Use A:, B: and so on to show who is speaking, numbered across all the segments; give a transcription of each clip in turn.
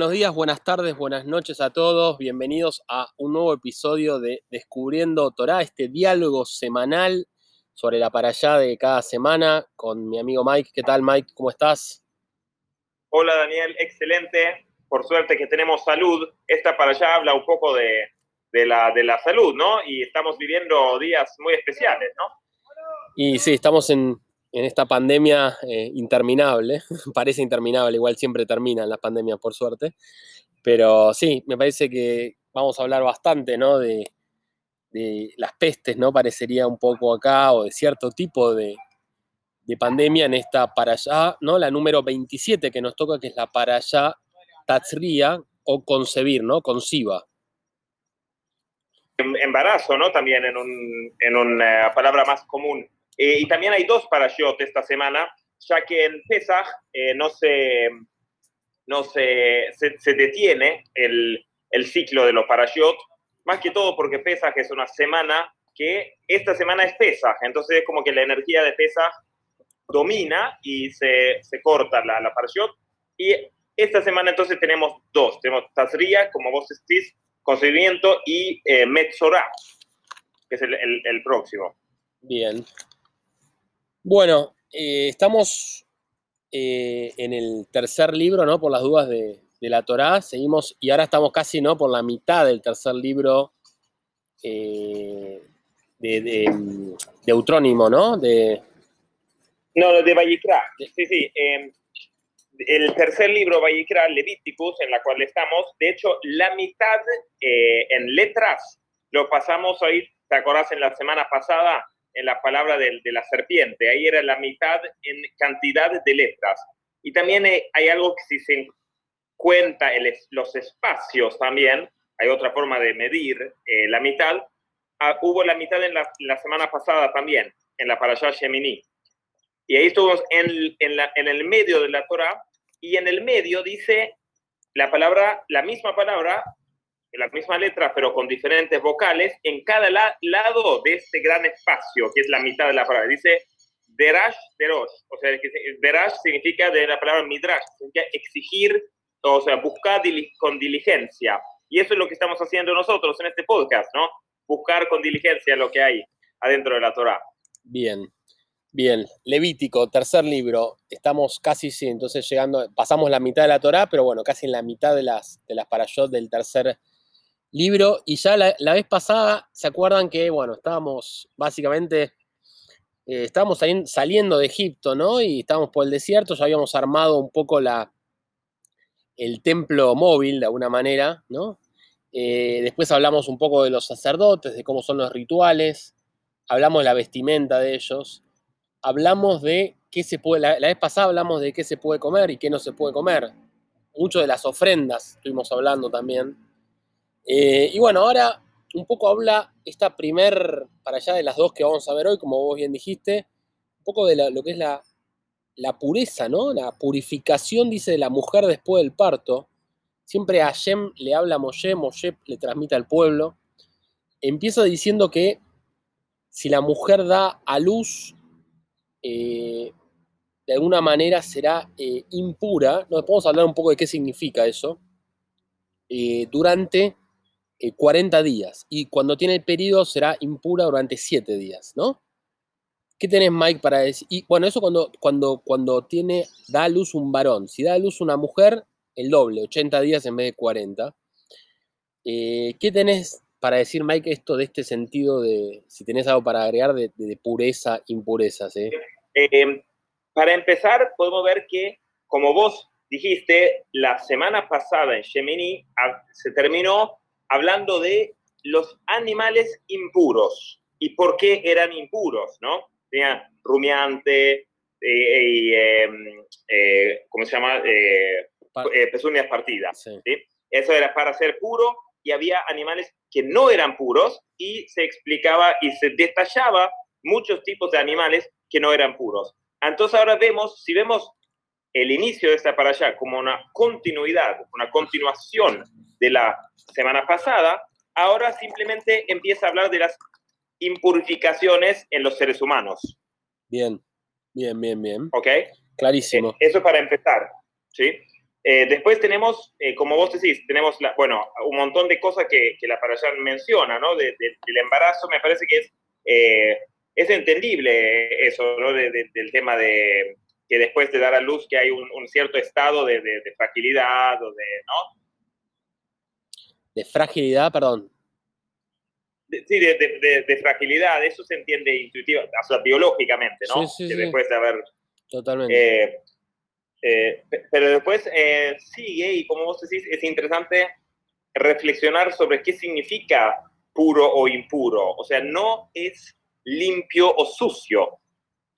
A: Buenos días, buenas tardes, buenas noches a todos. Bienvenidos a un nuevo episodio de Descubriendo Torah, este diálogo semanal sobre la para allá de cada semana con mi amigo Mike. ¿Qué tal, Mike? ¿Cómo estás?
B: Hola, Daniel. Excelente. Por suerte que tenemos salud. Esta para allá habla un poco de, la, de la salud, ¿no? Y estamos viviendo días muy especiales, ¿no?
A: Y sí, estamos en, en esta pandemia eh, interminable, parece interminable, igual siempre terminan las pandemias por suerte, pero sí, me parece que vamos a hablar bastante, ¿no? De, las pestes, ¿no? Parecería un poco acá, o de cierto tipo de, pandemia en esta para allá, ¿no? La número 27 que nos toca, que es la para allá Tatzría o concebir, ¿no? Conciba.
B: Em, embarazo, ¿no? También en una palabra más común. Eh, y también hay dos parashot esta semana, ya que en Pesach eh, no, se, no se, se, detiene el, el, ciclo de los parashot, más que todo porque Pesach es una semana que esta semana es Pesach, entonces es como que la energía de Pesach domina y se, se corta la, la parashot. Y esta semana entonces tenemos dos, tenemos Tazria, como vos decís, concebimiento, y eh, Metzorah, que es el, el, el próximo.
A: Bien, bueno, eh, estamos eh, en el tercer libro, ¿no? Por las dudas de, la Torá. Seguimos, y ahora estamos casi, ¿no? Por la mitad del tercer libro eh, de, de, Eutrónimo, ¿no? De,
B: no, de Vallicra. Sí, sí. Em, el tercer libro, Vallicra, Levíticus, en la cual estamos, de hecho, la mitad en letras lo pasamos ahí, ¿te acordás en la semana pasada? En la palabra de, la serpiente. Ahí era la mitad en cantidad de letras. Y también hay algo que si se cuenta el, los espacios también, hay otra forma de medir eh, la mitad. Ah, hubo la mitad en la, semana pasada también, en la Parashah Shemini. Y ahí estuvimos en, en el medio de la Torah, y en el medio dice la palabra, la misma palabra, la misma letra, pero con diferentes vocales, en cada lado de este gran espacio, que es la mitad de la palabra. Dice derash, derosh. O sea, derash significa de la palabra midrash, significa exigir, o sea, buscar con diligencia. Y eso es lo que estamos haciendo nosotros en este podcast, ¿no? Buscar con diligencia lo que hay adentro de la Torah.
A: Bien, bien. Levítico, tercer libro. Estamos casi, sí, entonces llegando, pasamos la mitad de la Torah, pero bueno, casi en la mitad de las, de las parashot del tercer libro. Y ya la, vez pasada, ¿se acuerdan que, bueno, estábamos básicamente, eh, estábamos saliendo de Egipto, ¿no? Y estábamos por el desierto, ya habíamos armado un poco la, el templo móvil de alguna manera, ¿no? Eh, después hablamos un poco de los sacerdotes, de cómo son los rituales, hablamos de la vestimenta de ellos, hablamos de qué se puede, la, vez pasada hablamos de qué se puede comer y qué no se puede comer, mucho de las ofrendas estuvimos hablando también. Eh, y bueno, ahora un poco habla esta primer, para allá de las dos que vamos a ver hoy, como vos bien dijiste, un poco de lo que es la, pureza, ¿no? La purificación, dice, de la mujer después del parto. Siempre a Hashem le habla a Moshe, Moshe le transmite al pueblo. Empieza diciendo que si la mujer da a luz, eh, de alguna manera será eh, impura. Nos podemos hablar un poco de qué significa eso. durante 40 eh, días y cuando tiene el periodo será impura durante 7 días, ¿no? ¿Qué tenés, Mike, para decir? Y bueno, eso cuando, cuando, cuando tiene, da a luz un varón. Si da a luz una mujer, el doble, 80 días en vez de 40. Eh, ¿Qué tenés para decir, Mike, esto de este sentido de, si tenés algo para agregar, de, pureza, impurezas? Eh?
B: para empezar, podemos ver que, como vos dijiste, la semana pasada en Gemini ah, se terminó hablando de los animales impuros y por qué eran impuros, ¿no? Tenían rumiante, eh, em, eh, ¿cómo se llama? Eh, pezuñas partidas. Sí. Eso era para ser puro y había animales que no eran puros y se explicaba y se detallaba muchos tipos de animales que no eran puros. Entonces ahora vemos, si vemos el inicio de esta para allá como una continuidad, una continuación de la semana pasada, ahora simplemente empieza a hablar de las impurificaciones en los seres humanos.
A: Bien, bien, bien, bien.
B: ¿Ok?
A: Clarísimo.
B: Eh, eso para empezar, ¿sí? Eh, después tenemos, eh, como vos decís, tenemos, la, bueno, un montón de cosas que, que la Parashá menciona, ¿no? del embarazo, me parece que es, eh, es entendible eso, ¿no? del tema de que después de dar a luz que hay un, cierto estado de, fragilidad o de, ¿no?
A: De fragilidad, perdón.
B: sí, de, fragilidad, eso se entiende intuitivamente, o sea, biológicamente, ¿no? Sí, sí, después de haber...
A: Totalmente
B: eh, pero después eh, sigue y como vos decís, es interesante reflexionar sobre qué significa puro o impuro. O sea, no es limpio o sucio,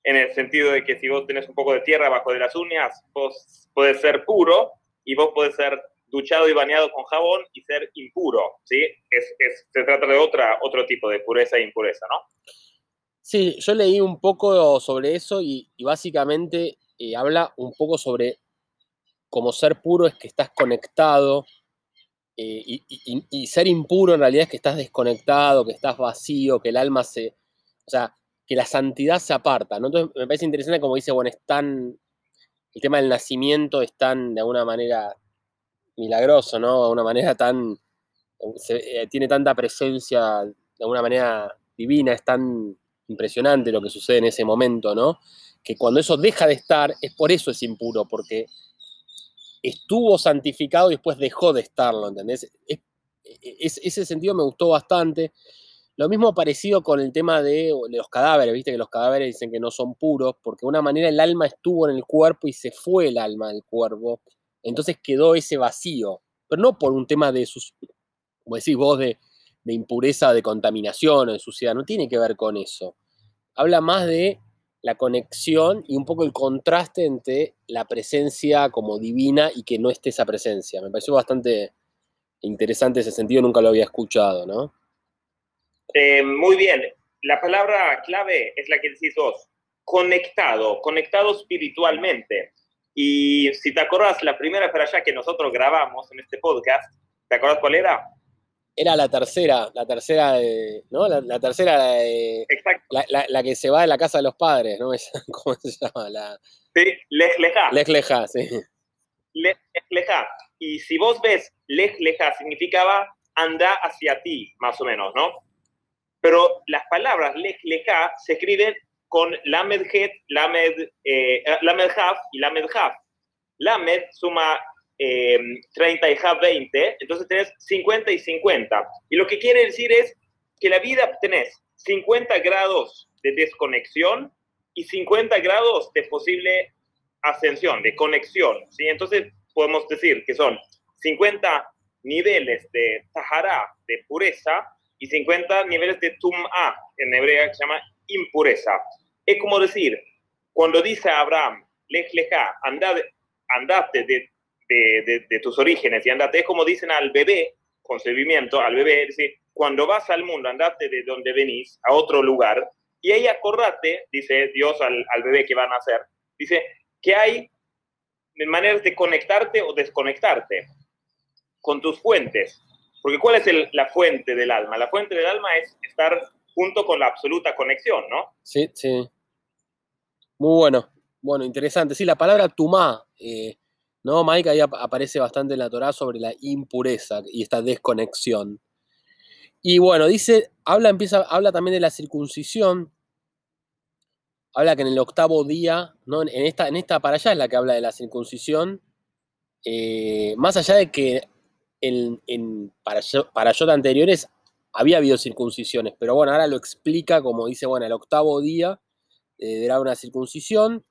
B: en el sentido de que si vos tenés un poco de tierra bajo de las uñas, vos podés ser puro y vos podés ser duchado y bañado con jabón y ser impuro, ¿sí? Es, se trata de otra, otro tipo de pureza e impureza, ¿no?
A: Sí, yo leí un poco sobre eso y, y básicamente eh, habla un poco sobre cómo ser puro es que estás conectado eh, y, ser impuro en realidad es que estás desconectado, que estás vacío, que el alma se, o sea, que la santidad se aparta, ¿no? Entonces me parece interesante como dice, bueno, es tan, el tema del nacimiento es tan, de alguna manera, milagroso, ¿no? De alguna manera tan, eh, tiene tanta presencia, de alguna manera divina, es tan impresionante lo que sucede en ese momento, ¿no? que cuando eso deja de estar, es por eso es impuro, porque estuvo santificado y después dejó de estarlo, ¿entendés? ese sentido me gustó bastante. Lo mismo parecido con el tema de, los cadáveres, viste que los cadáveres dicen que no son puros, porque de una manera el alma estuvo en el cuerpo y se fue el alma del cuerpo, entonces quedó ese vacío, pero no por un tema de sus, como decís vos, de, de impureza, de contaminación o de suciedad, no tiene que ver con eso. Habla más de la conexión y un poco el contraste entre la presencia como divina y que no esté esa presencia. Me pareció bastante interesante ese sentido, nunca lo había escuchado, ¿no?
B: Eh, muy bien. La palabra clave es la que decís vos, conectado, conectado espiritualmente. Y si te acordás, la primera para allá que nosotros grabamos en este podcast, ¿te acordás cuál era?
A: era la tercera, la tercera, de, ¿no? La, tercera, de, la, la, que se va de la casa de los padres, ¿no? ¿Cómo se llama? La...
B: Sí, Lej Leja.
A: Lej Leja, sí.
B: Lej Leja. Y si vos ves, Lej Leja significaba anda hacia ti, más o menos, ¿no? Pero las palabras Lej Leja se escriben con Lamed Het, Lamed, eh, Lamed Haf y Lamed Haf. Lamed suma 30 em, y half 20, entonces tenés 50 y 50. Y lo que quiere decir es que la vida tenés 50 grados de desconexión y 50 grados de posible ascensión, de conexión. ¿sí? Entonces podemos decir que son 50 niveles de Tahara, de pureza, y 50 niveles de Tum'a, en hebreo que se llama impureza. Es como decir, cuando dice Abraham, Lej leja, andate de tus orígenes y andate, es como dicen al bebé, concebimiento, al bebé, es decir, cuando vas al mundo, andate de donde venís a otro lugar y ahí acordate, dice Dios al, al bebé que va a nacer, dice que hay maneras de conectarte o desconectarte con tus fuentes. Porque ¿cuál es la fuente del alma? La fuente del alma es estar junto con la absoluta conexión, ¿no?
A: Sí, sí. Muy bueno. Bueno, interesante. Sí, la palabra tumá eh, ¿no? Mike ahí aparece bastante en la Torah sobre la impureza y esta desconexión. Y bueno, dice, habla, empieza, habla también de la circuncisión. Habla que en el octavo día, ¿no? en, esta, en esta para allá es la que habla de la circuncisión. Eh, más allá de que para, para anteriores había habido circuncisiones, pero bueno, ahora lo explica como dice, bueno, el octavo día eh, era una circuncisión,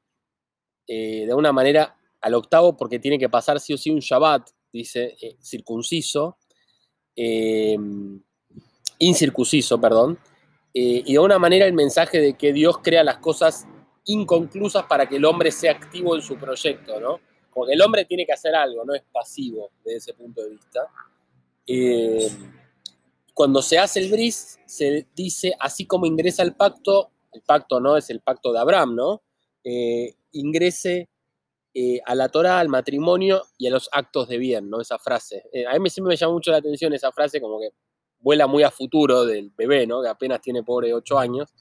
A: eh, de una manera al octavo porque tiene que pasar sí o sí un Shabbat, dice, eh, circunciso, em, incircunciso, perdón, eh, y de una manera el mensaje de que Dios crea las cosas inconclusas para que el hombre sea activo en su proyecto, ¿no? Porque el hombre tiene que hacer algo, no es pasivo desde ese punto de vista. Em, cuando se hace el bris, se dice, así como ingresa el pacto, el pacto no es el pacto de Abraham, ¿no? Eh, ingrese eh, a la Torah, al matrimonio y a los actos de bien, ¿no? Esa frase. Eh, a mí siempre me llama mucho la atención esa frase, como que vuela muy a futuro del bebé, ¿no? Que apenas tiene pobre ocho años.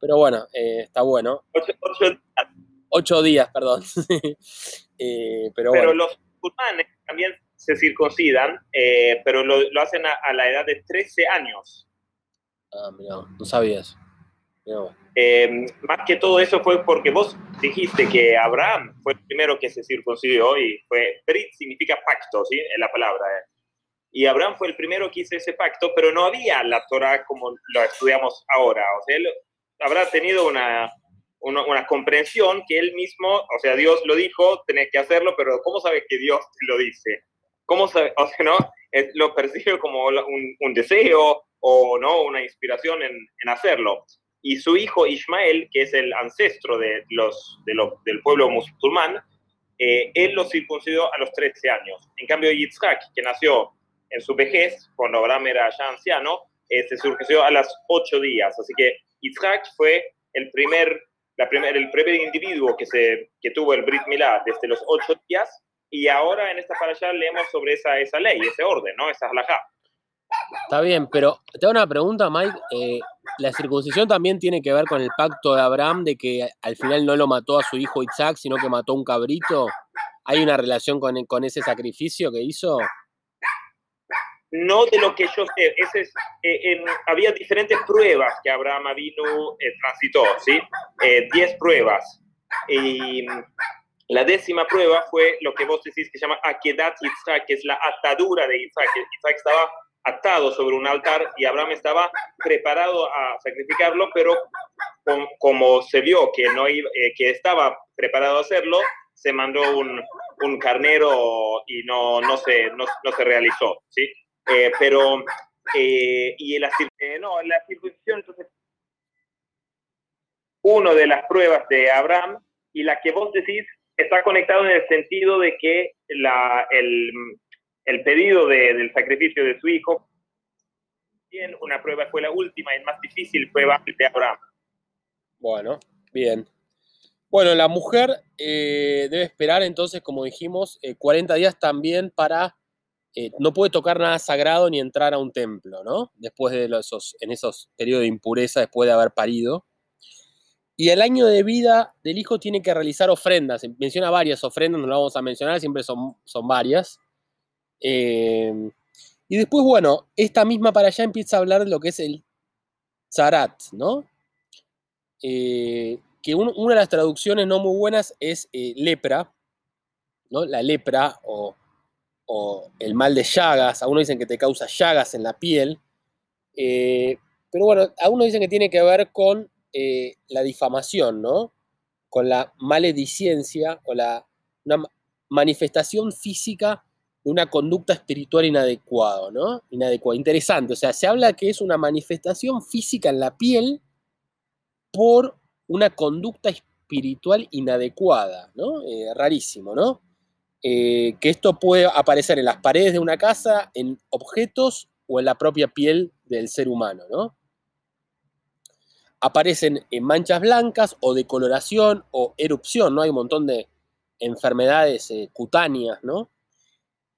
A: Pero bueno, eh, está bueno. Días, perdón.
B: pero, pero los musulmanes también se circuncidan, eh, pero lo, hacen a, la edad de 13 años.
A: Ah, mira, no sabías.
B: Eh, más que todo eso fue porque vos dijiste que Abraham fue el primero que se circuncidó y fue, Brit significa pacto, ¿sí? En la palabra. Eh. Y Abraham fue el primero que hizo ese pacto, pero no había la Torah como lo estudiamos ahora. O sea, él habrá tenido una, una, comprensión que él mismo, o sea, Dios lo dijo, tenés que hacerlo, pero ¿cómo sabes que Dios lo dice? ¿Cómo sabe, o sea, no? Lo percibe como un, deseo o no una inspiración en, hacerlo. Y su hijo Ismael, que es el ancestro de los, de del pueblo musulmán, eh, él lo circuncidó a los 13 años. En cambio, Yitzhak, que nació en su vejez, cuando Abraham era ya anciano, eh, se circuncidó a las 8 días. Así que Yitzhak fue el primer la primer, el primer individuo que, se, que tuvo el Brit Milá desde los ocho días, y ahora en esta allá leemos sobre esa, esa ley, ese orden, ¿no? Esa halajá.
A: Está bien, pero te hago una pregunta, Mike. Eh, ¿La circuncisión también tiene que ver con el pacto de Abraham de que al final no lo mató a su hijo Isaac, sino que mató a un cabrito? ¿Hay una relación con, con ese sacrificio que hizo?
B: No de lo que yo sé. Es, eh, había diferentes pruebas que Abraham vino eh, transitó, ¿sí? Eh, diez pruebas. Y la décima prueba fue lo que vos decís que se llama Akedat Yitzhak, que es la atadura de Isaac. Isaac estaba atado sobre un altar y Abraham estaba preparado a sacrificarlo, pero como se vio que, no que estaba preparado a hacerlo, se mandó un, un carnero y no, no, se, no se realizó, ¿sí? Eh, pero, eh, y la, eh, no, la circuncisión, entonces, uno de las pruebas de Abraham y la que vos decís está conectado en el sentido de que la, el, el pedido de, del sacrificio de su hijo, bien, una prueba fue la última y más difícil prueba de Abraham.
A: Bueno, bien. Bueno, la mujer debe esperar entonces, como dijimos, 40 días también para eh, no puede tocar nada sagrado ni entrar a un templo, ¿no? Después de esos, en esos periodos de impureza, después de haber parido. Y el año de vida del hijo tiene que realizar ofrendas. Menciona varias ofrendas, no las vamos a mencionar, siempre son, son varias. Eh, y después, bueno, esta misma para allá empieza a hablar de lo que es el zarat, ¿no? Eh, que una de las traducciones no muy buenas es lepra, ¿no? La lepra o o el mal de Llagas, algunos dicen que te causa llagas en la piel, eh, pero bueno, algunos dicen que tiene que ver con eh, la difamación, ¿no? Con la maledicencia o la, manifestación física de una conducta espiritual inadecuada, ¿no? Inadecuada, interesante, o sea, se habla que es una manifestación física en la piel por una conducta espiritual inadecuada, ¿no? Eh, rarísimo, ¿no? Eh, que esto puede aparecer en las paredes de una casa, en objetos o en la propia piel del ser humano, ¿no? Aparecen en manchas blancas o decoloración o erupción, ¿no? Hay un montón de enfermedades eh, cutáneas, ¿no?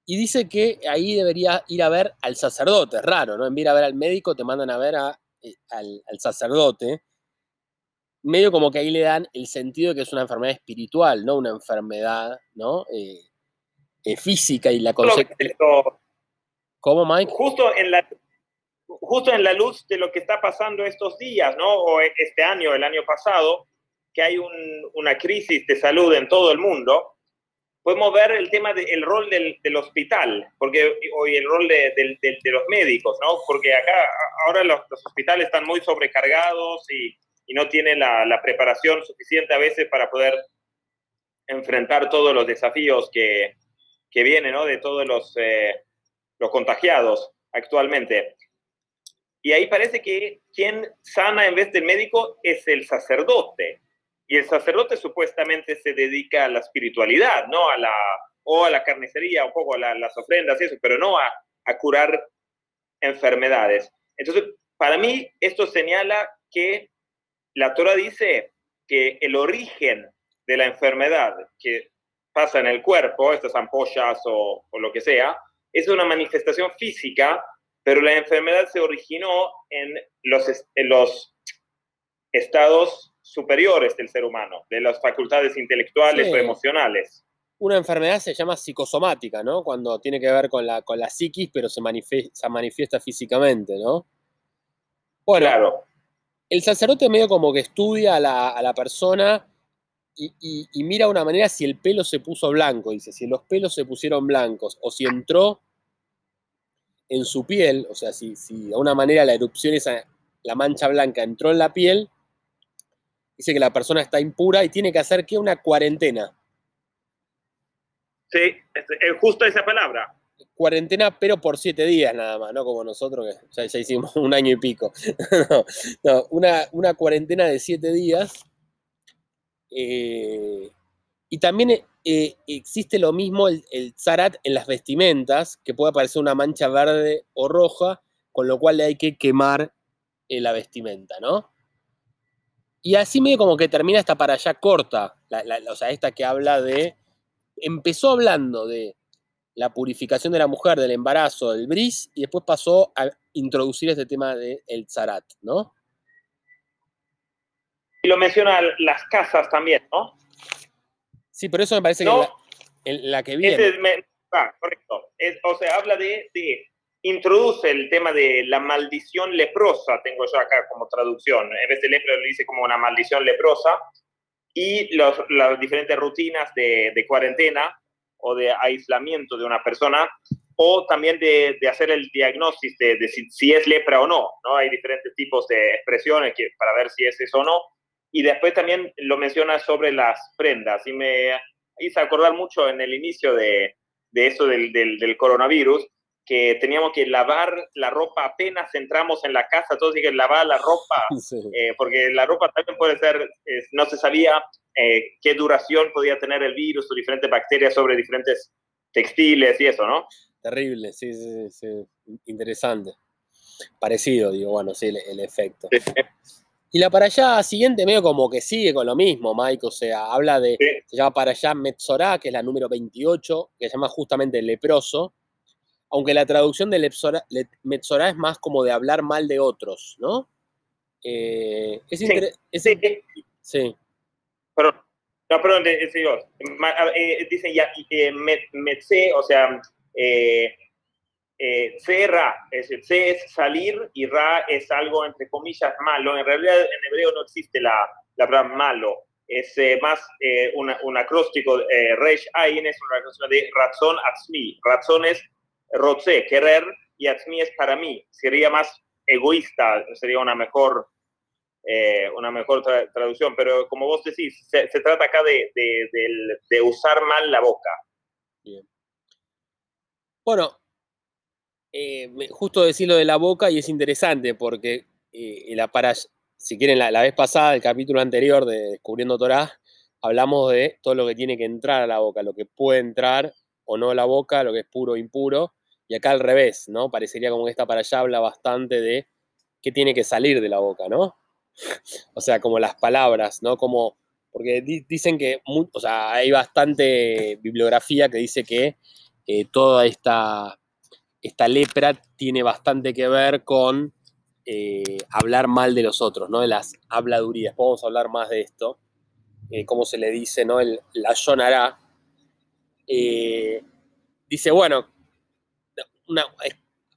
A: Y dice que ahí debería ir a ver al sacerdote, es raro, ¿no? En vez de ir a ver al médico, te mandan a ver eh, al, sacerdote. Medio como que ahí le dan el sentido de que es una enfermedad espiritual, no una enfermedad, ¿no? Física y la consecuencia. ¿Cómo, Mike?
B: Justo en, la, justo en la luz de lo que está pasando estos días, ¿no? O este año, el año pasado, que hay una crisis de salud en todo el mundo, podemos ver el tema del rol del, hospital, porque hoy el rol de, los médicos, ¿no? Porque acá ahora los, hospitales están muy sobrecargados y, no tienen la, la, preparación suficiente a veces para poder enfrentar todos los desafíos que, que viene ¿no? de todos los, eh, los contagiados actualmente. Y ahí parece que quien sana en vez del médico es el sacerdote. Y el sacerdote supuestamente se dedica a la espiritualidad, ¿no? A la, o a la carnicería, un poco a las ofrendas y eso, pero no a, a curar enfermedades. Entonces, para mí, esto señala que la Torah dice que el origen de la enfermedad que pasa en el cuerpo, estas ampollas o, lo que sea, es una manifestación física, pero la enfermedad se originó en los, los estados superiores del ser humano, de las facultades intelectuales o emocionales.
A: una enfermedad se llama psicosomática, ¿no? Cuando tiene que ver con la, con la psiquis, pero se manifiesta, manifiesta físicamente, ¿no? Bueno,
B: Claro.
A: el sacerdote medio como que estudia a la, a la persona y, y- y mira de una manera si el pelo se puso blanco, dice, si los pelos se pusieron blancos o si entró en su piel, o sea, si, si de alguna manera la erupción esa, la mancha blanca entró en la piel, dice que la persona está impura y tiene que hacer que una cuarentena.
B: Sí, es, es justo esa palabra.
A: Cuarentena, pero por siete días nada más, no como nosotros que ya, ya hicimos un año y pico. no, no, una, una cuarentena de siete días. Eh, y también eh, existe lo mismo el, el zarat en las vestimentas, que puede aparecer una mancha verde o roja, con lo cual hay que quemar eh, la vestimenta, ¿no? Y así medio como que termina esta para allá corta, la- o sea, esta que habla de, empezó hablando de la purificación de la mujer, del embarazo, del bris, y después pasó a introducir este tema del zarat, ¿no?
B: Y lo menciona las casas también, ¿no?
A: Sí, pero eso me parece
B: No.
A: que la, la que viene.
B: Es me- ah, correcto. Es- o sea, habla de, de- introduce el tema de la maldición leprosa, tengo yo acá como traducción. En vez de lepra lo dice como una maldición leprosa. Y los, las diferentes rutinas de, de cuarentena o de aislamiento de una persona, o también de, de hacer el diagnóstico de, de si, si es lepra o no, ¿no? Hay diferentes tipos de expresiones que, para ver si es eso o no. Y después también lo menciona sobre las prendas. Y me hizo acordar mucho en el inicio de, de eso del, del, del coronavirus, que teníamos que lavar la ropa apenas entramos en la casa, todos dijeron lavar la ropa,
A: Sí.
B: eh, porque la ropa también puede ser, eh, no se sabía eh, qué duración podía tener el virus o diferentes bacterias sobre diferentes textiles y eso, ¿no?
A: Terrible, sí, sí, sí, sí. Interesante. Parecido, digo, bueno, sí, el, el efecto. Y la para allá siguiente medio como que sigue con lo mismo, Mike, o sea, habla de,
B: Sí.
A: se llama para allá Metzorá, que es la número 28, que se llama justamente leproso, aunque la traducción de lepsora- le- Metzorá es más como de hablar mal de otros, ¿no? Eh, es
B: Sí,
A: inter- es
B: Sí,
A: sí,
B: perdón. No, perdón, Dios. Ma- eh, dice ya, eh, met- metze, o sea, eh, eh, ra, es es salir y ra es algo entre comillas malo. En realidad en hebreo no existe la, la palabra malo. Es eh, más eh, un acróstico, eh, resh ayin es una acróstico de razón atzmi. Razón es rotze, querer, y atzmi es para mí. Sería más egoísta, sería una mejor una mejor tra- traducción, pero como vos decís, se, se trata acá de, de- de usar mal la boca.
A: bien. Bueno, eh, justo decirlo de la boca y es interesante porque eh, la para, si quieren, la, vez pasada, el capítulo anterior de Descubriendo Torah, hablamos de todo lo que tiene que entrar a la boca, lo que puede entrar o no a la boca, lo que es puro o impuro, y acá al revés, ¿no? Parecería como que esta para allá habla bastante de qué tiene que salir de la boca, ¿no? O sea, como las palabras, ¿no? Como, porque di- dicen que, o sea, hay bastante bibliografía que dice que eh, toda esta, esta lepra tiene bastante que ver con eh, hablar mal de los otros, ¿no? De las habladurías. Podemos hablar más de esto, eh, cómo se le dice, ¿no? El, la yonará. Eh, dice, bueno,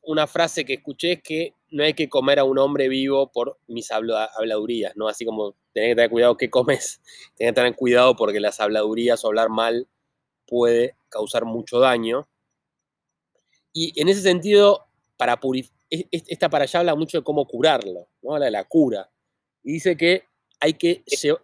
A: una, frase que escuché es que no hay que comer a un hombre vivo por mis habla- habladurías, ¿no? Así como tenés que tener cuidado qué comes, tenés que tener cuidado porque las habladurías o hablar mal puede causar mucho daño. Y en ese sentido, para esta para allá habla mucho de cómo curarlo, ¿no? Habla de la cura. Y dice que hay que lle-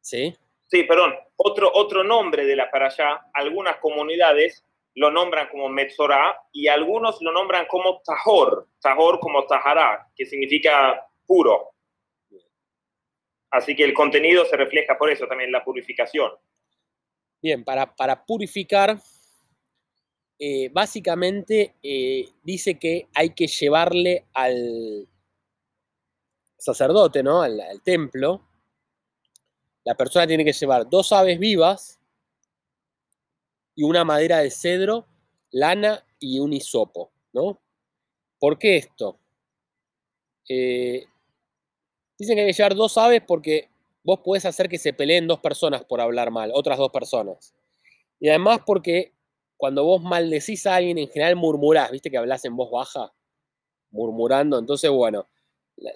A: ¿Sí?
B: Sí, perdón, otro, otro nombre de la para allá, algunas comunidades lo nombran como Metzorah y algunos lo nombran como Tahor, Tahor como Tahará, que significa puro. Así que el contenido se refleja por eso también, la purificación.
A: Bien, para, para purificar, eh, básicamente eh, dice que hay que llevarle al sacerdote, ¿no? Al, templo. La persona tiene que llevar dos aves vivas y una madera de cedro, lana y un hisopo, ¿no? ¿Por qué esto? Eh, dicen que hay que llevar dos aves porque vos podés hacer que se peleen dos personas por hablar mal, otras dos personas. Y además porque cuando vos maldecís a alguien, en general murmurás, viste que hablas en voz baja, murmurando. Entonces, bueno,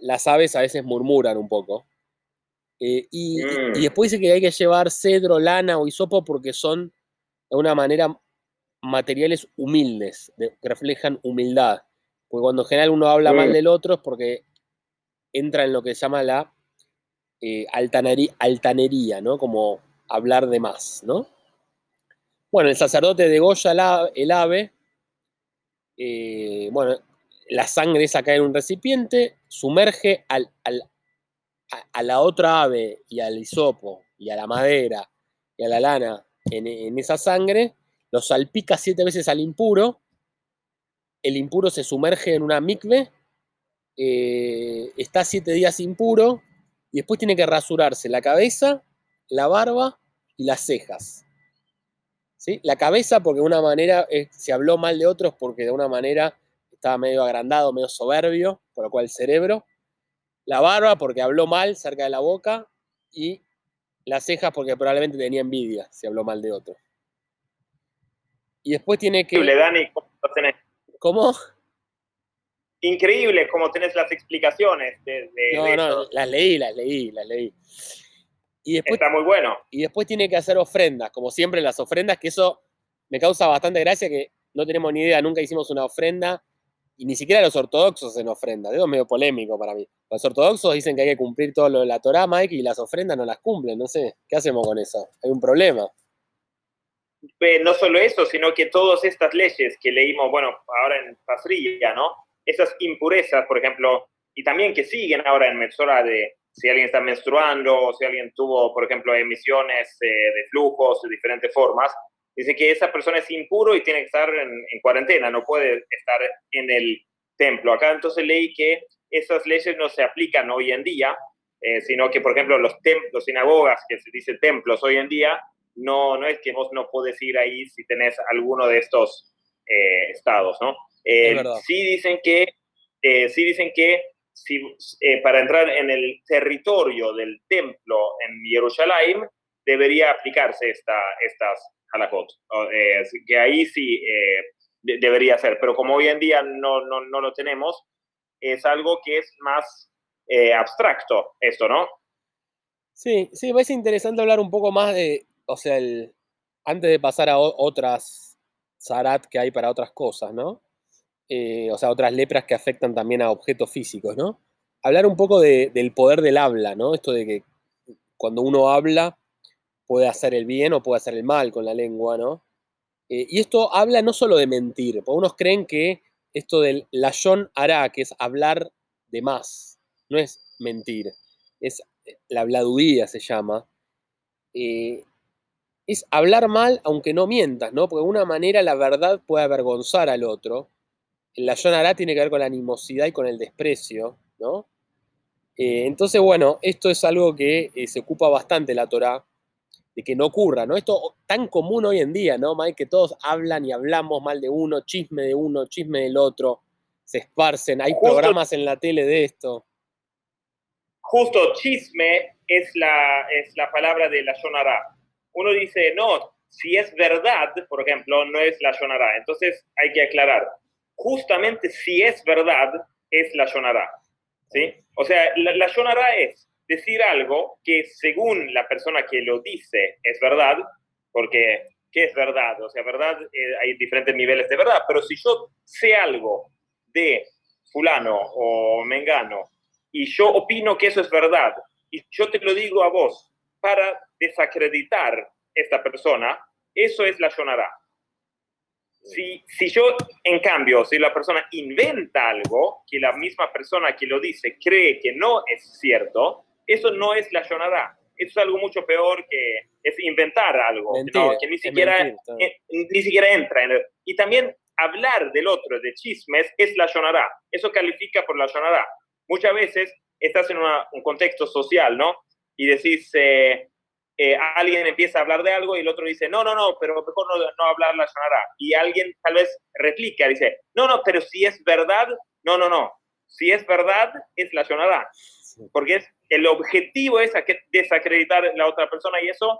A: las aves a veces murmuran un poco. Eh, y,
B: Mm.
A: y después dice que hay que llevar cedro, lana o hisopo porque son de alguna manera materiales humildes, de- que reflejan humildad. Porque cuando en general uno habla mal
B: Mm.
A: del otro es porque entra en lo que se llama la eh, altaneri- altanería, ¿no? Como hablar de más, ¿no? Bueno, el sacerdote degolla el ave, eh, bueno, la sangre esa cae en un recipiente, sumerge al- a, la otra ave y al hisopo y a la madera y a la lana en, esa sangre, lo salpica siete veces al impuro, el impuro se sumerge en una mikve, eh, está siete días impuro y después tiene que rasurarse la cabeza, la barba y las cejas. ¿Sí? La cabeza porque de una manera eh, se habló mal de otros porque de una manera estaba medio agrandado, medio soberbio, por lo cual el cerebro. La barba porque habló mal cerca de la boca y las cejas porque probablemente tenía envidia si habló mal de otro. Y después tiene
B: Increíble,
A: que...
B: Dani, cómo lo tenés.
A: ¿Cómo?
B: Increíble cómo tenés las explicaciones de, de-
A: No,
B: de
A: no, las leí, las leí, las leí. Y después,
B: Está muy bueno.
A: y después tiene que hacer ofrendas, como siempre las ofrendas, que eso me causa bastante gracia, que no tenemos ni idea, nunca hicimos una ofrenda, y ni siquiera los ortodoxos en ofrenda. Eso es medio polémico para mí. Los ortodoxos dicen que hay que cumplir todo lo de la Torah, Mike, y las ofrendas no las cumplen, no sé. ¿Qué hacemos con eso? Hay un problema.
B: No solo eso, sino que todas estas leyes que leímos, bueno, ahora en Pasrilla, ¿no? Esas impurezas, por ejemplo, y también que siguen ahora en Metzora de si alguien está menstruando o si alguien tuvo, por ejemplo, emisiones eh, de flujos de diferentes formas, dice que esa persona es impuro y tiene que estar en, en cuarentena, no puede estar en el templo. Acá entonces leí que esas leyes no se aplican hoy en día, eh, sino que, por ejemplo, los templos, sinagogas, que se dice templos hoy en día, no, no es que vos no podés ir ahí si tenés alguno de estos eh, estados, ¿no? Eh,
A: Es verdad.
B: sí dicen que, eh, sí dicen que eh, para entrar en el territorio del templo en Jerusalén debería aplicarse esta, estas halakot. Eh, que ahí sí eh, de- debería ser, pero como hoy en día no, no, no lo tenemos, es algo que es más abstracto esto, ¿no?
A: Sí, sí, me parece interesante hablar un poco más de, o sea, el, antes de pasar a otras zarat que hay para otras cosas, ¿no? Eh, o sea, otras lepras que afectan también a objetos físicos, ¿no? Hablar un poco de- del poder del habla, ¿no? Esto de que cuando uno habla puede hacer el bien o puede hacer el mal con la lengua, ¿no? Eh, y esto habla no solo de mentir, porque unos creen que esto del lashon hará, que es hablar de más, no es mentir, es la habladuría se llama, eh, es hablar mal aunque no mientas, ¿no? Porque de una manera la verdad puede avergonzar al otro. El lashon hará tiene que ver con la animosidad y con el desprecio, ¿no? Eh, entonces, bueno, esto es algo que eh, se ocupa bastante la Torá, de que no ocurra, ¿no? Esto tan común hoy en día, ¿no, Mike? Que todos hablan y hablamos mal de uno, chisme de uno, chisme del otro, se esparcen, hay
B: Justo-
A: programas en la tele de esto.
B: Justo chisme es la, es la palabra de la Shonara. Uno dice, no, si es verdad, por ejemplo, no es la Shonara. Entonces hay que aclarar. Justamente si es verdad, es la Shonara. ¿sí? O sea, la, la es decir algo que según la persona que lo dice es verdad, porque ¿qué es verdad? O sea, verdad, eh, hay diferentes niveles de verdad, pero si yo sé algo de fulano o mengano y yo opino que eso es verdad y yo te lo digo a vos para desacreditar esta persona, eso es la Shonara. Si, si yo, en cambio, si la persona inventa algo que la misma persona que lo dice cree que no es cierto, eso no es la Shonara. Eso es algo mucho peor que es inventar algo que no- que ni siquiera,
A: mentir, está bien.
B: eh, ni siquiera entra en el- Y también hablar del otro, de chismes, es la Shonara. Eso califica por la Shonara. Muchas veces estás en una- un contexto social, ¿no? Y decís, eh, eh, alguien empieza a hablar de algo y el otro dice, no, no, no, pero mejor no, no hablar la Shonara. Y alguien tal vez replica, dice, no, no, pero si es verdad, no, no, no. Si es verdad, es la Shonara. Porque es, el objetivo es desacreditar la otra persona y eso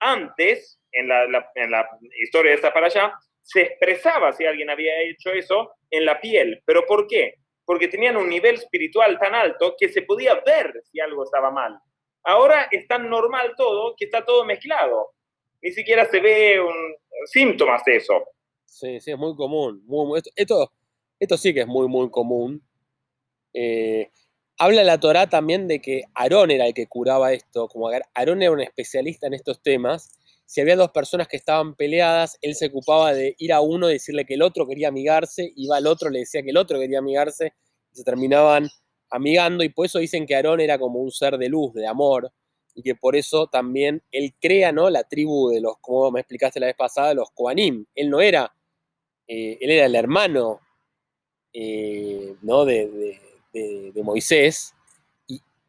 B: antes en la, en la historia de esta para allá, se expresaba si alguien había hecho eso en la piel. ¿Pero por qué? Porque tenían un nivel espiritual tan alto que se podía ver si algo estaba mal. Ahora es tan normal todo que está todo mezclado. Ni siquiera se ve un, síntomas de eso.
A: Sí, sí, es muy común. esto, esto, sí que es muy, muy común. Eh, habla la Torá también de que Aarón era el que curaba esto, como Aarón era un especialista en estos temas. Si había dos personas que estaban peleadas, él se ocupaba de ir a uno y decirle que el otro quería amigarse, iba al otro, le decía que el otro quería amigarse, y se terminaban amigando, y por eso dicen que Aarón era como un ser de luz, de amor, y que por eso también él crea, ¿no? La tribu de los, como me explicaste la vez pasada, los Koanim. Él no era, eh, él era el hermano, eh, ¿no? De, Moisés,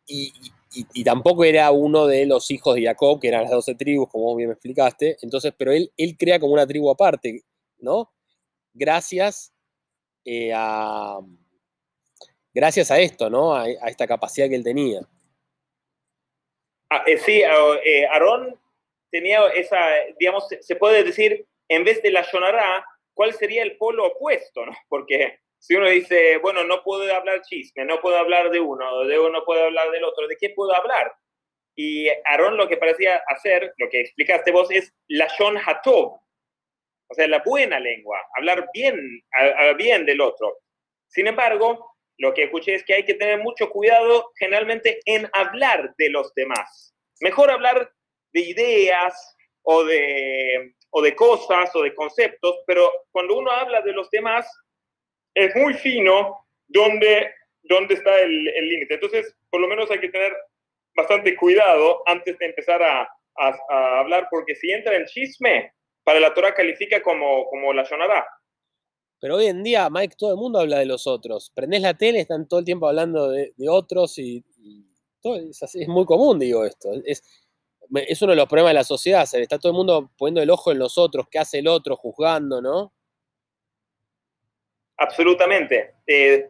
A: y, tampoco era uno de los hijos de Jacob, que eran las doce tribus, como bien me explicaste. Entonces, pero él, él crea como una tribu aparte, ¿no? Gracias eh, a gracias a esto, ¿no? A, esta capacidad que él tenía.
B: Ah, eh, sí, eh, Aarón tenía esa, digamos, se puede decir, en vez de la Shonara, ¿cuál sería el polo opuesto, no? Porque si uno dice, bueno, no puedo hablar chisme, no puedo hablar de uno, de uno no puedo hablar del otro, ¿de qué puedo hablar? Y Aarón lo que parecía hacer, lo que explicaste vos, es la Shon Hatov, o sea, la buena lengua, hablar bien, bien del otro. Sin embargo, lo que escuché es que hay que tener mucho cuidado generalmente en hablar de los demás. Mejor hablar de ideas o de, o de cosas o de conceptos, pero cuando uno habla de los demás, es muy fino dónde, dónde está el límite. Entonces, por lo menos hay que tener bastante cuidado antes de empezar a, a, hablar, porque si entra en chisme, para la Torah califica como, como la Shonara.
A: Pero hoy en día, Mike, todo el mundo habla de los otros. Prendés la tele, están todo el tiempo hablando de, otros y, es, muy común, digo esto. Es, es uno de los problemas de la sociedad. está todo el mundo poniendo el ojo en los otros, qué hace el otro, juzgando, ¿no?
B: Absolutamente. Eh,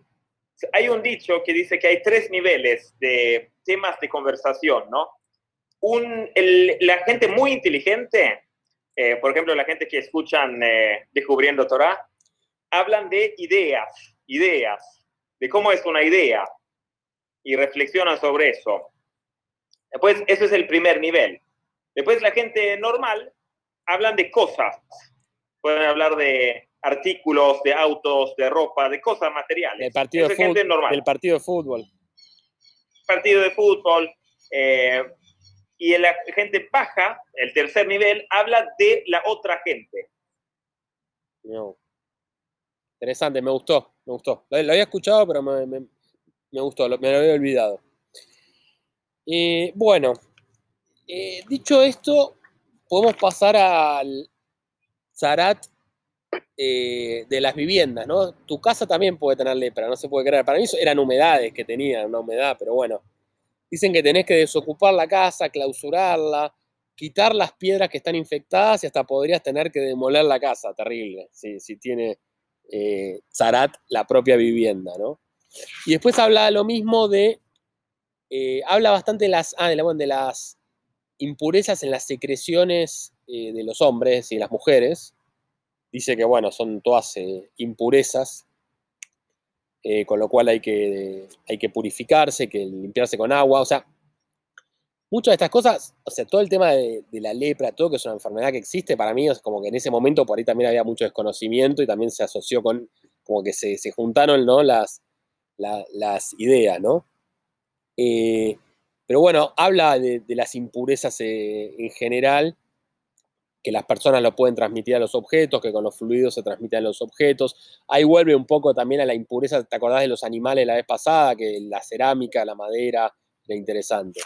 B: hay un dicho que dice que hay tres niveles de temas de conversación, ¿no? Un, la gente muy inteligente, eh, por ejemplo, la gente que escuchan eh, Descubriendo Torah, hablan de ideas, ideas, de cómo es una idea y reflexionan sobre eso. Después, eso es el primer nivel. Después, la gente normal hablan de cosas. Pueden hablar de artículos, de autos, de ropa, de cosas materiales.
A: El partido, de fútbol, normal. El partido de fútbol.
B: Partido de fútbol. Eh, y la gente baja, el tercer nivel, habla de la otra gente.
A: No. Interesante, me gustó, me gustó. Lo, había escuchado, pero me, gustó, me lo había olvidado. bueno, eh, dicho esto, podemos pasar al Zarat eh, de las viviendas, ¿no? Tu casa también puede tener lepra, no se puede creer. Para mí eran humedades que tenían, una humedad, pero bueno. Dicen que tenés que desocupar la casa, clausurarla, quitar las piedras que están infectadas y hasta podrías tener que demoler la casa, terrible, si, si tiene eh, Zarat la propia vivienda, ¿no? Y después habla lo mismo de, eh, habla bastante de las, ah, de, las impurezas en las secreciones eh, de los hombres y las mujeres. Dice que, bueno, son todas impurezas, con lo cual hay que, hay que purificarse, que limpiarse con agua, o sea, muchas de estas cosas, o sea, todo el tema de, la lepra, todo que es una enfermedad que existe, para mí es como que en ese momento por ahí también había mucho desconocimiento y también se asoció con, como que se, juntaron, ¿no? Las, las ideas, ¿no? Eh, pero bueno, habla de, las impurezas eh, en general, que las personas lo pueden transmitir a los objetos, que con los fluidos se transmiten a los objetos. Ahí vuelve un poco también a la impureza, ¿te acordás de los animales la vez pasada? Que la cerámica, la madera, era interesante.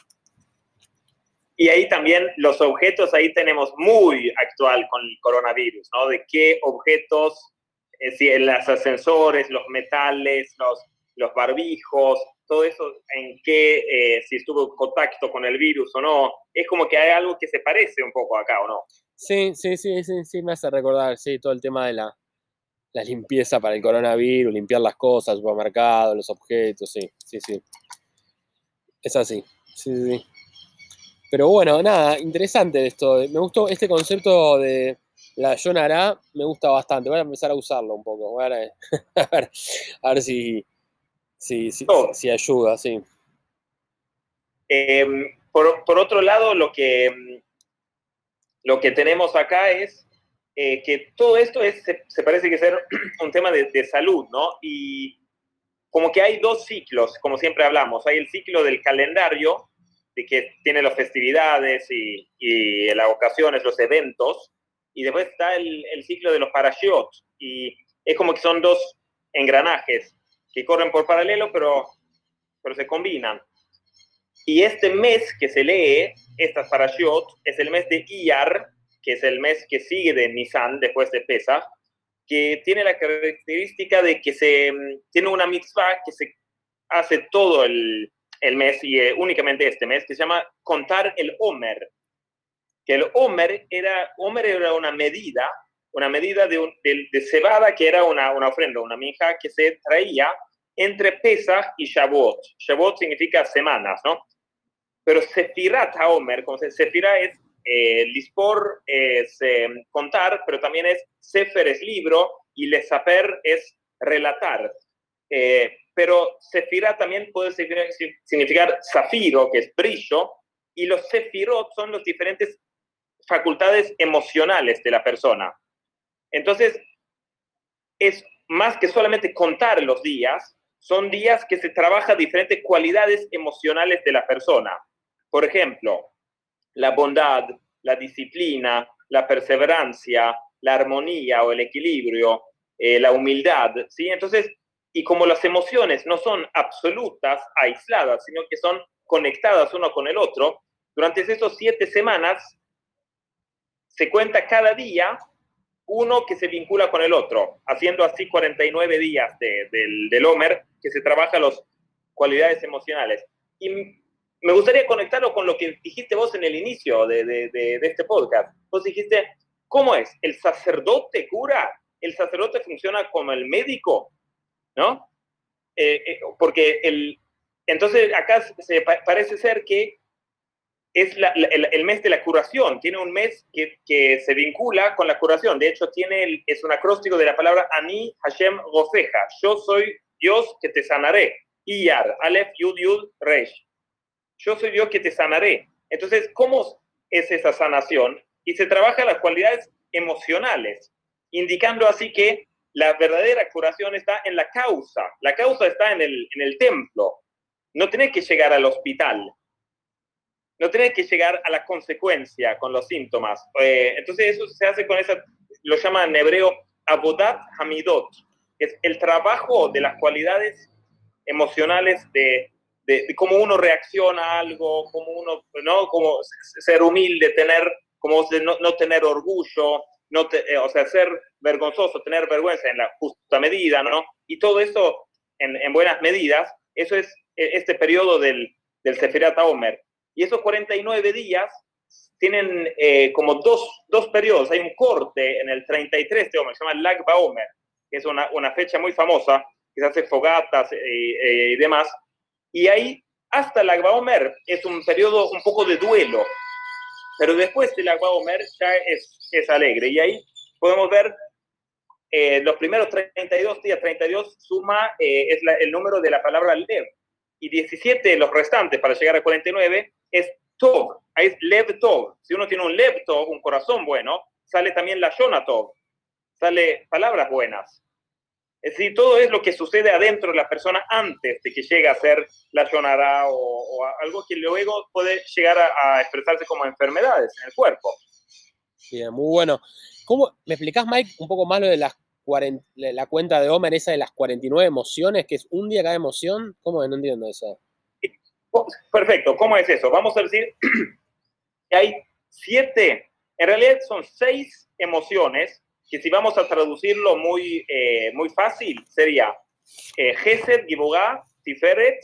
B: Y ahí también los objetos, ahí tenemos muy actual con el coronavirus, ¿no? De qué objetos, eh, si los ascensores, los metales, los, los barbijos, todo eso, en qué, eh, si estuvo en contacto con el virus o no. Es como que hay algo que se parece un poco acá, ¿o no?
A: Sí, sí, sí, sí, sí, me hace recordar, sí, todo el tema de la, la limpieza para el coronavirus, limpiar las cosas, el supermercado, los objetos, sí, sí, sí. Es así, sí, sí. Pero bueno, nada, interesante esto. Me gustó este concepto de la Yonara, me gusta bastante. Voy a empezar a usarlo un poco. A ver, a ver, si, si, si, ayuda, sí.
B: Em, por, otro lado, lo que, lo que tenemos acá es eh, que todo esto es, se, parece que ser un tema de, de, salud, ¿no? Y como que hay dos ciclos, como siempre hablamos. Hay el ciclo del calendario, de que tiene las festividades y, las ocasiones, los eventos, y después está el, el ciclo de los parashiot, y es como que son dos engranajes que corren por paralelo, pero, pero se combinan. Y este mes que se lee, estas parashiot, es el mes de Iyar, que es el mes que sigue de Nisan, después de Pesach, que tiene la característica de que se tiene una mitzvah que se hace todo el, el mes y eh, únicamente este mes, que se llama contar el Omer. Que el Omer era, Omer era una medida, una medida de, de, cebada que era una, una, ofrenda, una mija que se traía entre Pesach y Shavuot. Shavuot significa semanas, ¿no? Pero Sefirat Omer, como se, Sefira es eh, Lispor es eh, contar, pero también es Sefer es libro y Lesaper es relatar. Eh, pero Sefira también puede significar zafiro, que es brillo, y los Sefirot son las diferentes facultades emocionales de la persona. Entonces, es más que solamente contar los días, son días que se trabaja diferentes cualidades emocionales de la persona. Por ejemplo, la bondad, la disciplina, la perseverancia, la armonía o el equilibrio, eh, la humildad, ¿sí? Entonces, y como las emociones no son absolutas, aisladas, sino que son conectadas uno con el otro, durante esas siete semanas se cuenta cada día uno que se vincula con el otro, haciendo así 49 días del, del Homer, que se trabaja las cualidades emocionales. Y me gustaría conectarlo con lo que dijiste vos en el inicio de, de, de, este podcast. Vos dijiste, ¿cómo es? ¿El sacerdote cura? ¿El sacerdote funciona como el médico? ¿No? Eh, eh, porque el, entonces acá parece ser que es el, mes de la curación, tiene un mes que, se vincula con la curación. De hecho, tiene es un acróstico de la palabra Ani Hashem Gofeja. Yo soy Dios que te sanaré. Iyar, Aleph, Yud, Yud, Resh yo soy Dios que te sanaré. Entonces, ¿cómo es esa sanación? Y se trabaja las cualidades emocionales, indicando así que la verdadera curación está en la causa. La causa está en el, en el templo. No tenés que llegar al hospital. No tenés que llegar a la consecuencia con los síntomas. Eh, entonces eso se hace con esa, lo llaman en hebreo abodat hamidot. Es el trabajo de las cualidades emocionales de, de, cómo uno reacciona a algo, cómo uno, ¿no? Como ser humilde, tener, como no, no tener orgullo, no eh, o sea, ser vergonzoso, tener vergüenza en la justa medida, ¿no? Y todo eso en, en buenas medidas, eso es e, este periodo del, del Sefirat Omer. Y esos 49 días tienen eh, como dos, dos periodos. Hay un corte en el 33 de Omer, se llama Lag Omer, que es una, una fecha muy famosa, que se hace fogatas eh, y demás, y ahí, hasta el Agua Omer, es un periodo un poco de duelo. Pero después del Agua Omer ya es, es alegre. Y ahí podemos ver eh, los primeros 32 días, 32 suma, eh, es el número de la palabra Lev. Y 17 los restantes para llegar a 49 es Tov. Es Lev Tov. Si uno tiene un Lev Tov, un corazón bueno, sale también la Yona Tov. Sale palabras buenas. Es decir, todo es lo que sucede adentro de la persona antes de que llegue a ser la sonara o, algo que luego puede llegar a, expresarse como enfermedades en el cuerpo.
A: Bien, muy bueno. ¿Cómo, ¿Me explicás, Mike, un poco más lo de las la cuenta de Homer, esa de las 49 emociones, que es un día cada emoción? ¿Cómo? No entiendo eso.
B: Perfecto, ¿cómo es eso? Vamos a decir que hay siete, en realidad son seis emociones que si vamos a traducirlo muy, eh, muy fácil, sería eh, Gesed, Gibugá, Tiferet,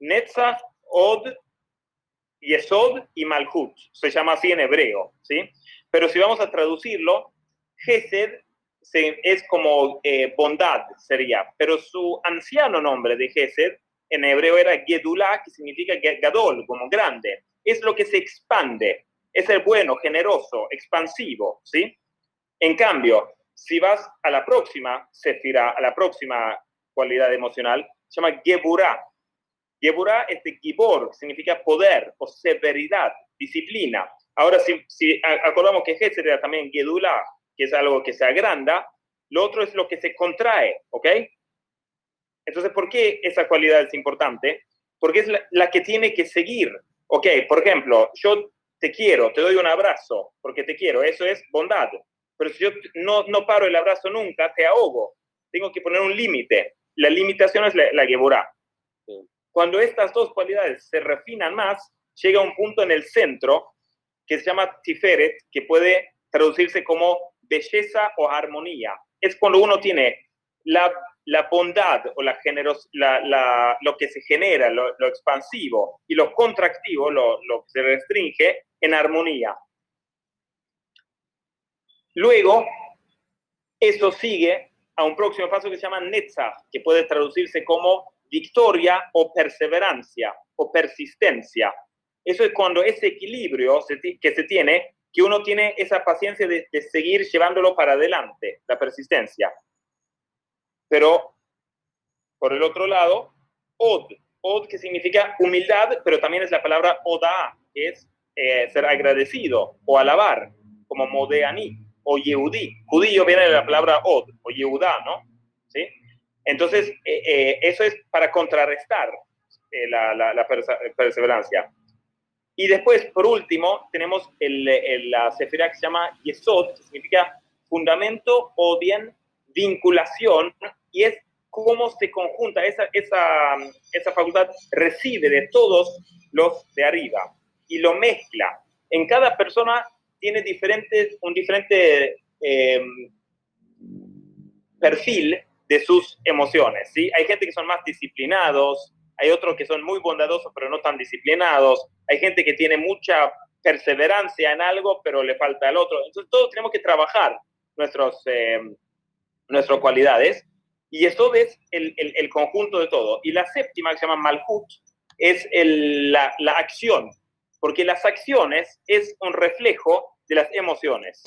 B: Netzach, Od, Yesod y Malhut. Se llama así en hebreo, ¿sí? Pero si vamos a traducirlo, Gesed es como eh, bondad, sería. Pero su anciano nombre de Gesed en hebreo era Gedulá, que significa Gadol, como grande. es lo que se expande, es el bueno, generoso, expansivo, ¿sí? En cambio, si vas a la próxima sefira, a la próxima cualidad emocional, se llama Geburah. Geburah es de Gibor, significa poder o severidad, disciplina. Ahora, si, si acordamos que Gesed era también Gedula, que es algo que se agranda, lo otro es lo que se contrae, ¿ok? Entonces, ¿por qué esa cualidad es importante? Porque es la, que tiene que seguir. Ok, por ejemplo, yo te quiero, te doy un abrazo porque te quiero, eso es bondad. Pero si yo no, no paro el abrazo nunca, te ahogo. Tengo que poner un límite. La limitación es la, la Cuando estas dos cualidades se refinan más, llega un punto en el centro que se llama tiferet, que puede traducirse como belleza o armonía. Es cuando uno tiene la la bondad o la generos, la, lo que se genera, lo, expansivo, y lo contractivo, lo, lo, que se restringe, en armonía. Luego, eso sigue a un próximo paso que se llama Netzach, que puede traducirse como victoria o perseverancia o persistencia. Eso es cuando ese equilibrio que se tiene, que uno tiene esa paciencia de seguir llevándolo para adelante, la persistencia. Pero, por el otro lado, od, od que significa humildad, pero también es la palabra oda, que es eh, ser agradecido o alabar, como modeani o yehudí. Judío viene de la palabra od o yehudá, ¿no? ¿Sí? Entonces, eh, eh, eso es para contrarrestar la, perseverancia. Y después, por último, tenemos la sefira que se llama Yesod, que significa fundamento o bien vinculación y es cómo se conjunta, esa, esa, esa facultad recibe de todos los de arriba y lo mezcla. En cada persona tiene diferentes, un diferente em, perfil de sus emociones. ¿sí? Hay gente que son más disciplinados, hay otros que son muy bondadosos pero no tan disciplinados, hay gente que tiene mucha perseverancia en algo pero le falta al otro. Entonces todos tenemos que trabajar nuestros, em, nuestras cualidades y eso es el, el, conjunto de todo. Y la séptima, que se llama Malhut, es la, la, acción, porque las acciones es un reflejo de las emociones.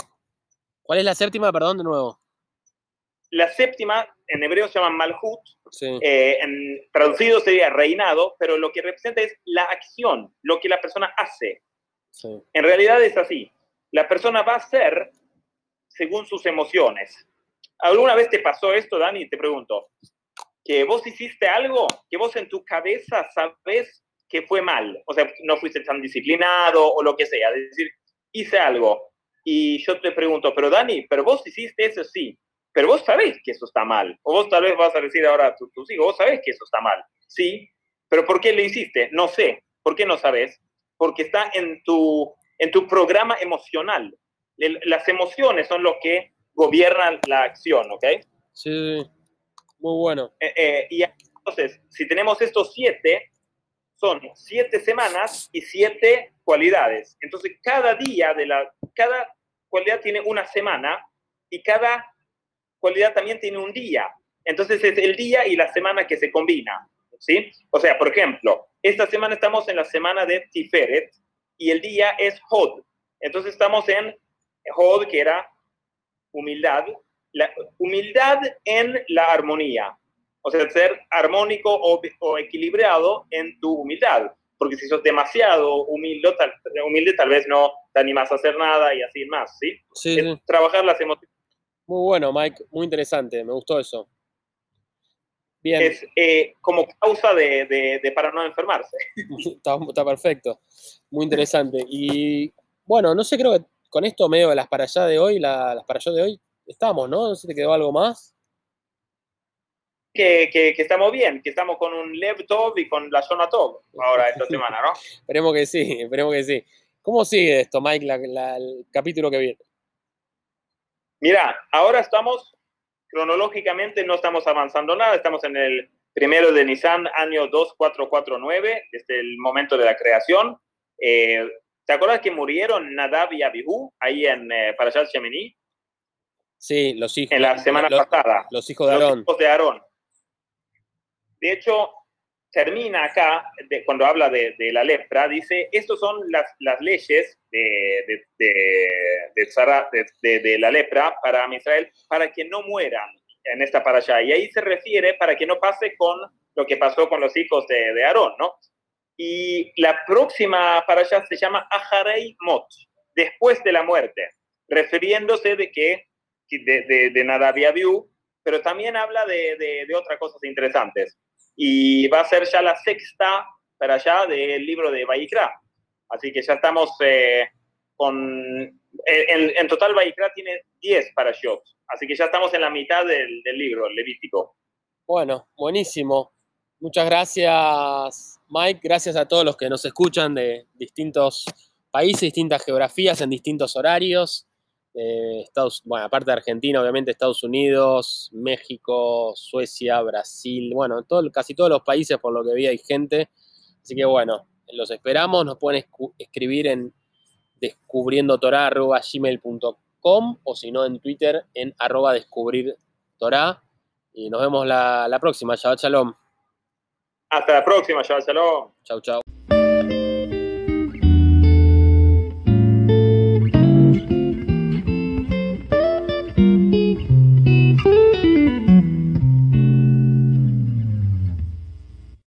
A: ¿Cuál es la séptima, perdón, de nuevo?
B: La séptima, en hebreo se llama Malhut, eh, en, traducido sería reinado, pero lo que representa es la acción, lo que la persona hace. En realidad es así. La persona va a ser según sus emociones. ¿Alguna vez te pasó esto, Dani? Te pregunto. Que vos hiciste algo que vos en tu cabeza sabes que fue mal. O sea, no fuiste tan disciplinado o lo que sea. Es decir, hice algo. Y yo te pregunto, pero Dani, pero vos hiciste eso, sí. Pero vos sabés que eso está mal. O vos tal vez vas a decir ahora a tus hijos, vos sabés que eso está mal. Sí. Pero ¿por qué lo hiciste? No sé. ¿Por qué no sabes? Porque está en tu, en tu programa emocional. Las emociones son lo que gobiernan la acción, ¿ok?
A: Sí, muy bueno.
B: Eh, eh, y entonces, si tenemos estos siete, son siete semanas y siete cualidades. Entonces, cada día de la, cada cualidad tiene una semana y cada cualidad también tiene un día. Entonces, es el día y la semana que se combina, ¿sí? O sea, por ejemplo, esta semana estamos en la semana de Tiferet y el día es Hod. Entonces, estamos en Hod, que era humildad, la humildad en la armonía. O sea, ser armónico o, equilibrado en tu humildad. Porque si sos demasiado humilde tal, humilde, tal vez no te animas a hacer nada y así más, ¿sí?
A: Sí.
B: trabajar las emociones.
A: Muy bueno, Mike. Muy interesante. Me gustó eso.
B: Bien. Es eh, como causa de, de, para no enfermarse.
A: está, está, perfecto. Muy interesante. Y bueno, no sé, creo que con esto medio de las para allá de hoy, las para allá de hoy, estamos, ¿no? No sé si te quedó algo más.
B: Que, que, estamos bien, que estamos con un Lev Top y con la zona Top ahora esta semana, ¿no?
A: esperemos que sí, esperemos que sí. ¿Cómo sigue esto, Mike, el capítulo que viene?
B: Mira, ahora estamos, cronológicamente no estamos avanzando nada, estamos en el primero de Nissan, año 2449, desde el momento de la creación. Eh, ¿Te acuerdas que murieron Nadab y Abihu ahí en eh, Parashat Shemini?
A: Sí, los hijos.
B: En la semana pasada.
A: Los hijos de Aarón.
B: Los hijos de Aarón. De hecho, termina acá, cuando habla de, la lepra, dice, estas son las, las leyes de, de, de, la lepra para Israel, para que no mueran en esta para allá. Y ahí se refiere para que no pase con lo que pasó con los hijos de, Aarón, ¿no? Y la próxima para allá se llama Aharei Mot, después de la muerte, refiriéndose de que de, de, de pero también habla de, de, otras cosas interesantes. Y va a ser ya la sexta para allá del libro de Bayikra. Así que ya estamos eh, con... En, total Bayikra tiene 10 parashot. Así que ya estamos en la mitad del, del libro, Levítico.
A: Bueno, buenísimo. Muchas gracias, Mike. Gracias a todos los que nos escuchan de distintos países, distintas geografías, en distintos horarios. Estados, bueno, aparte de Argentina, obviamente Estados Unidos, México, Suecia, Brasil, bueno, todo, casi todos los países por lo que vi hay gente. Así que bueno, los esperamos, nos pueden escribir en descubriendotorá.gmail.com o si no en Twitter en arroba Y nos vemos la, la próxima. Shabbat Shalom.
B: Hasta la próxima. Shabbat Shalom.
A: Chau, chau.